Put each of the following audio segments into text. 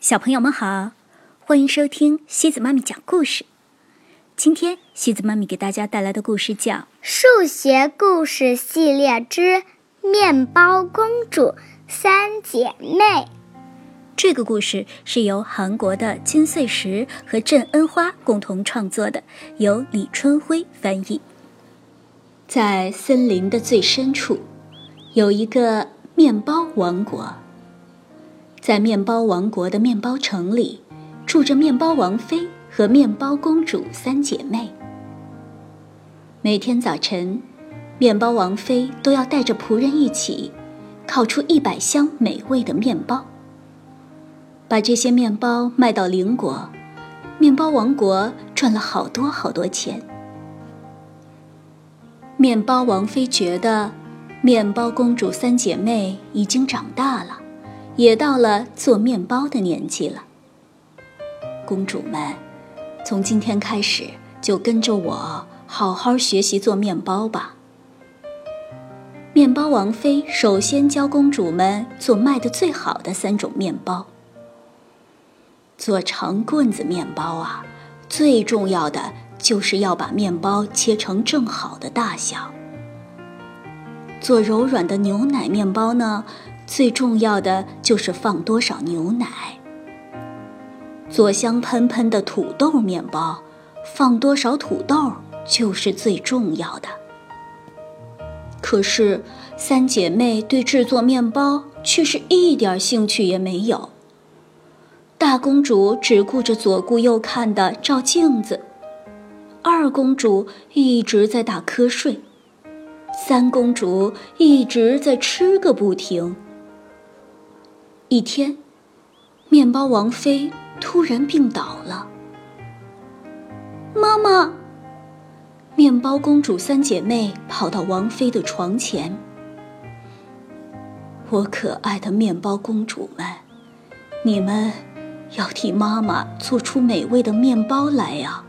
小朋友们好，欢迎收听西子妈咪讲故事。今天西子妈咪给大家带来的故事叫《数学故事系列之面包公主三姐妹》。这个故事是由韩国的金穗石和郑恩花共同创作的，由李春辉翻译。在森林的最深处，有一个面包王国。在面包王国的面包城里，住着面包王妃和面包公主三姐妹。每天早晨，面包王妃都要带着仆人一起，烤出一百箱美味的面包，把这些面包卖到邻国，面包王国赚了好多好多钱。面包王妃觉得，面包公主三姐妹已经长大了。也到了做面包的年纪了。公主们，从今天开始就跟着我好好学习做面包吧。面包王妃首先教公主们做卖的最好的三种面包。做长棍子面包啊，最重要的就是要把面包切成正好的大小。做柔软的牛奶面包呢？最重要的就是放多少牛奶。做香喷喷的土豆面包，放多少土豆就是最重要的。可是三姐妹对制作面包却是一点兴趣也没有。大公主只顾着左顾右看的照镜子，二公主一直在打瞌睡，三公主一直在吃个不停。一天，面包王妃突然病倒了。妈妈，面包公主三姐妹跑到王妃的床前。我可爱的面包公主们，你们要替妈妈做出美味的面包来呀！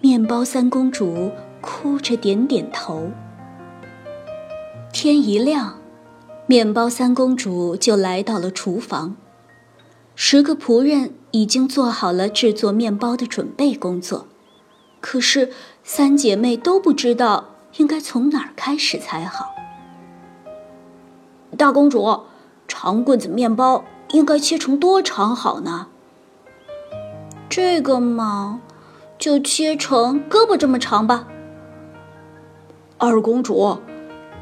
面包三公主哭着点点头。天一亮。面包三公主就来到了厨房，十个仆人已经做好了制作面包的准备工作，可是三姐妹都不知道应该从哪儿开始才好。大公主，长棍子面包应该切成多长好呢？这个嘛，就切成胳膊这么长吧。二公主。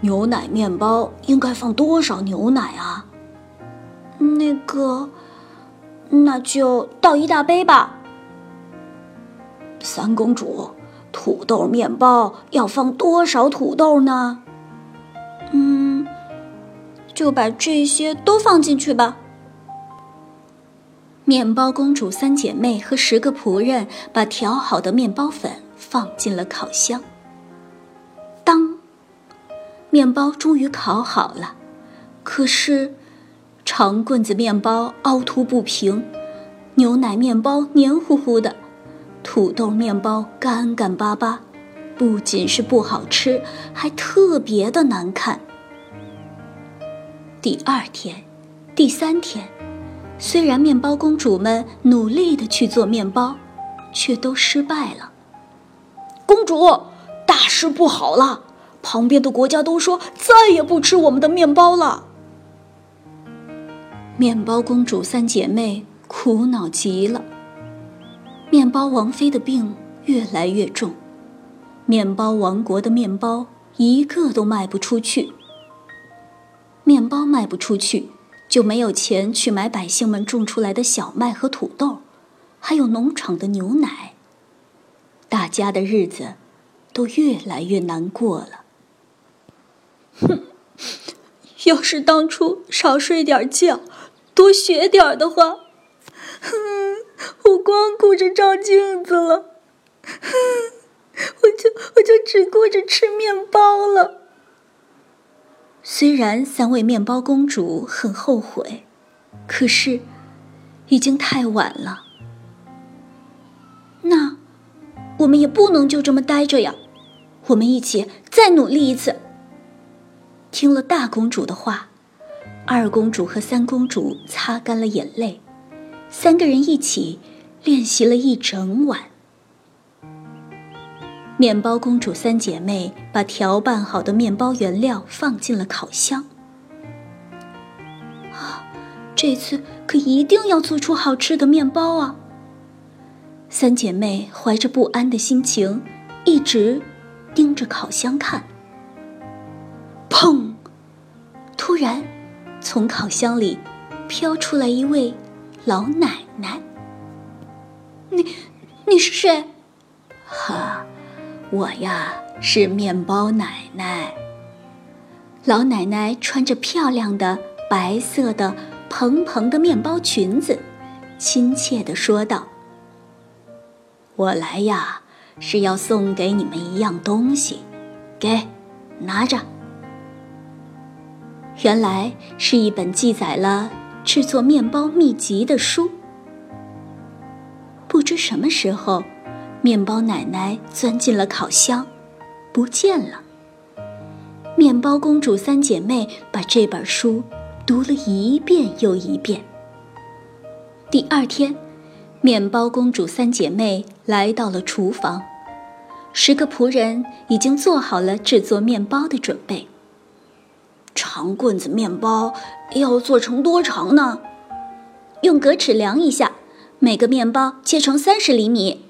牛奶面包应该放多少牛奶啊？那个，那就倒一大杯吧。三公主，土豆面包要放多少土豆呢？嗯，就把这些都放进去吧。面包公主三姐妹和十个仆人把调好的面包粉放进了烤箱。面包终于烤好了，可是长棍子面包凹凸不平，牛奶面包黏糊糊的，土豆面包干干巴巴，不仅是不好吃，还特别的难看。第二天，第三天，虽然面包公主们努力的去做面包，却都失败了。公主，大事不好了！旁边的国家都说再也不吃我们的面包了。面包公主三姐妹苦恼极了。面包王妃的病越来越重，面包王国的面包一个都卖不出去。面包卖不出去，就没有钱去买百姓们种出来的小麦和土豆，还有农场的牛奶。大家的日子都越来越难过了。哼，要是当初少睡点觉，多学点的话，哼，我光顾着照镜子了，哼，我就我就只顾着吃面包了。虽然三位面包公主很后悔，可是已经太晚了。那我们也不能就这么待着呀，我们一起再努力一次。听了大公主的话，二公主和三公主擦干了眼泪，三个人一起练习了一整晚。面包公主三姐妹把调拌好的面包原料放进了烤箱。啊，这次可一定要做出好吃的面包啊！三姐妹怀着不安的心情，一直盯着烤箱看。突然，从烤箱里飘出来一位老奶奶。你，你是谁？哈，我呀是面包奶奶。老奶奶穿着漂亮的白色的蓬蓬的面包裙子，亲切地说道：“我来呀是要送给你们一样东西，给，拿着。”原来是一本记载了制作面包秘籍的书。不知什么时候，面包奶奶钻进了烤箱，不见了。面包公主三姐妹把这本书读了一遍又一遍。第二天，面包公主三姐妹来到了厨房，十个仆人已经做好了制作面包的准备。长棍子面包要做成多长呢？用格尺量一下，每个面包切成三十厘米。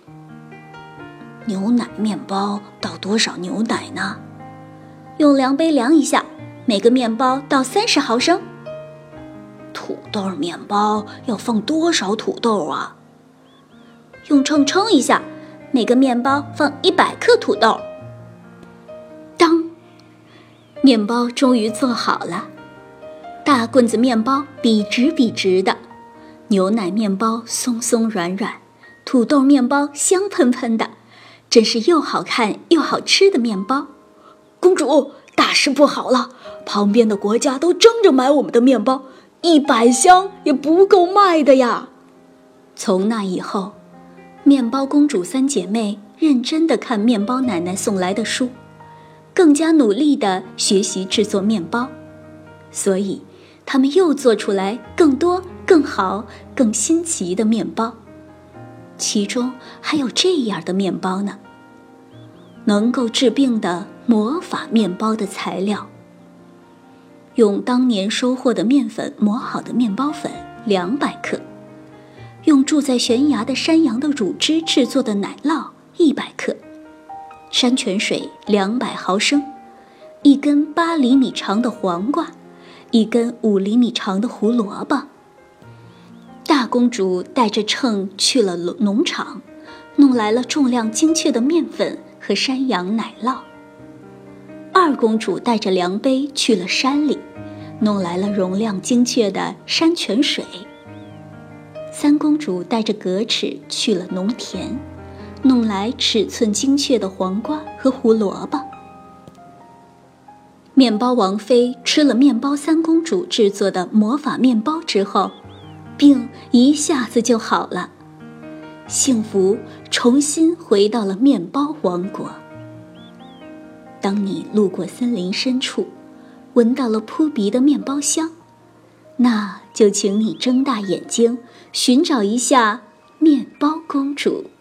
牛奶面包倒多少牛奶呢？用量杯量一下，每个面包倒三十毫升。土豆面包要放多少土豆啊？用秤称一下，每个面包放一百克土豆。面包终于做好了，大棍子面包笔直笔直的，牛奶面包松松软软，土豆面包香喷喷的，真是又好看又好吃的面包。公主，大事不好了！旁边的国家都争着买我们的面包，一百箱也不够卖的呀。从那以后，面包公主三姐妹认真的看面包奶奶送来的书。更加努力地学习制作面包，所以他们又做出来更多、更好、更新奇的面包。其中还有这样的面包呢：能够治病的魔法面包的材料。用当年收获的面粉磨好的面包粉两百克，用住在悬崖的山羊的乳汁制作的奶酪。山泉水两百毫升，一根八厘米长的黄瓜，一根五厘米长的胡萝卜。大公主带着秤去了农场，弄来了重量精确的面粉和山羊奶酪。二公主带着量杯去了山里，弄来了容量精确的山泉水。三公主带着格尺去了农田。弄来尺寸精确的黄瓜和胡萝卜。面包王妃吃了面包三公主制作的魔法面包之后，病一下子就好了，幸福重新回到了面包王国。当你路过森林深处，闻到了扑鼻的面包香，那就请你睁大眼睛寻找一下面包公主。